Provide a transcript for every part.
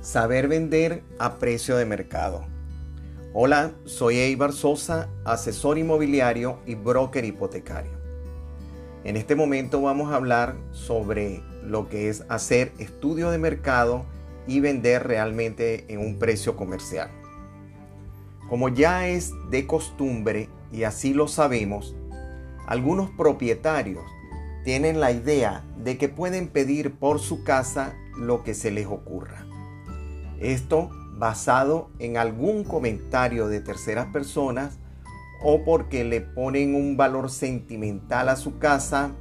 Saber vender a precio de mercado. Hola, soy Eibar Sosa, asesor inmobiliario y broker hipotecario. En este momento vamos a hablar sobre lo que es hacer estudio de mercado y vender realmente en un precio comercial. Como ya es de costumbre y así lo sabemos, algunos propietarios tienen la idea de que pueden pedir por su casa lo que se les ocurra. Esto basado en algún comentario de terceras personas o porque le ponen un valor sentimental a su casa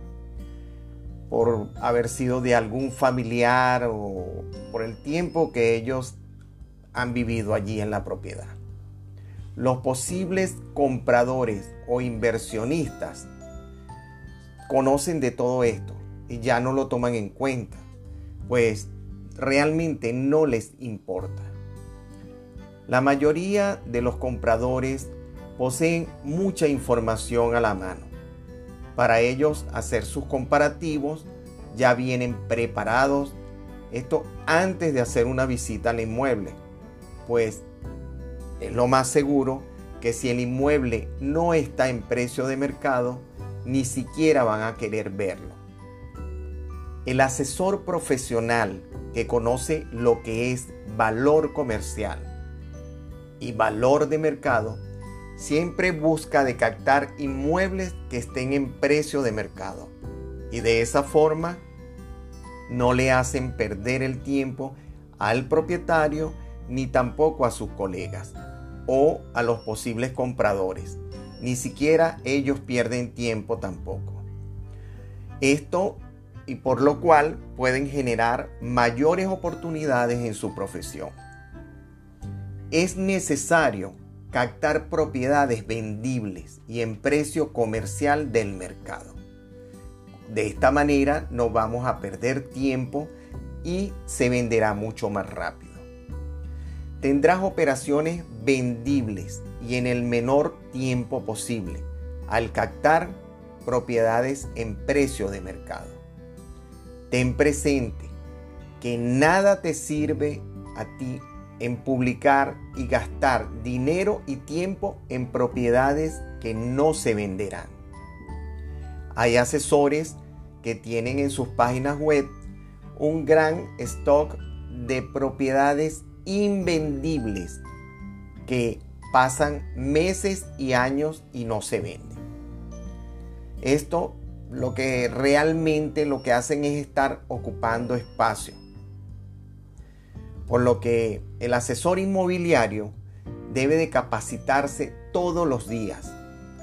por haber sido de algún familiar o por el tiempo que ellos han vivido allí en la propiedad. Los posibles compradores o inversionistas conocen de todo esto y ya no lo toman en cuenta, pues realmente no les importa. La mayoría de los compradores poseen mucha información a la mano. Para ellos hacer sus comparativos ya vienen preparados, esto antes de hacer una visita al inmueble, pues es lo más seguro que si el inmueble no está en precio de mercado, ni siquiera van a querer verlo. El asesor profesional que conoce lo que es valor comercial y valor de mercado, siempre busca de captar inmuebles que estén en precio de mercado. Y de esa forma no le hacen perder el tiempo al propietario ni tampoco a sus colegas o a los posibles compradores. Ni siquiera ellos pierden tiempo tampoco. Esto y por lo cual pueden generar mayores oportunidades en su profesión. Es necesario captar propiedades vendibles y en precio comercial del mercado. De esta manera no vamos a perder tiempo y se venderá mucho más rápido. Tendrás operaciones vendibles y en el menor tiempo posible al captar propiedades en precio de mercado. Ten presente que nada te sirve a ti en publicar y gastar dinero y tiempo en propiedades que no se venderán. Hay asesores que tienen en sus páginas web un gran stock de propiedades invendibles que pasan meses y años y no se venden. Esto lo que realmente lo que hacen es estar ocupando espacio. Por lo que el asesor inmobiliario debe de capacitarse todos los días,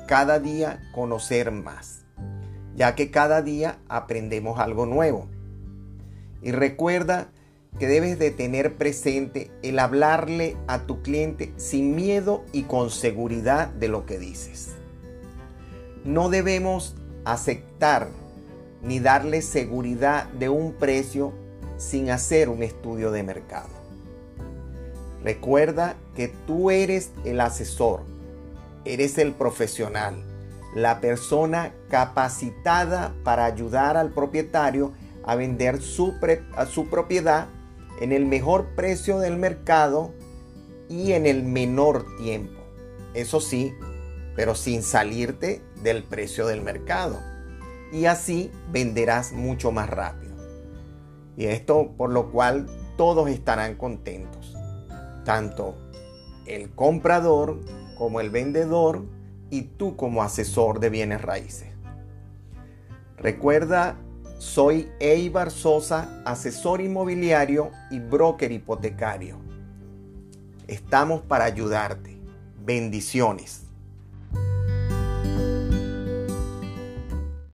cada día conocer más, ya que cada día aprendemos algo nuevo. Y recuerda que debes de tener presente el hablarle a tu cliente sin miedo y con seguridad de lo que dices. No debemos aceptar ni darle seguridad de un precio sin hacer un estudio de mercado. Recuerda que tú eres el asesor, eres el profesional, la persona capacitada para ayudar al propietario a vender su, a su propiedad en el mejor precio del mercado y en el menor tiempo. Eso sí, pero sin salirte del precio del mercado. Y así venderás mucho más rápido. Y esto por lo cual todos estarán contentos. Tanto el comprador como el vendedor y tú como asesor de bienes raíces. Recuerda, soy Eibar Sosa, asesor inmobiliario y broker hipotecario. Estamos para ayudarte. Bendiciones.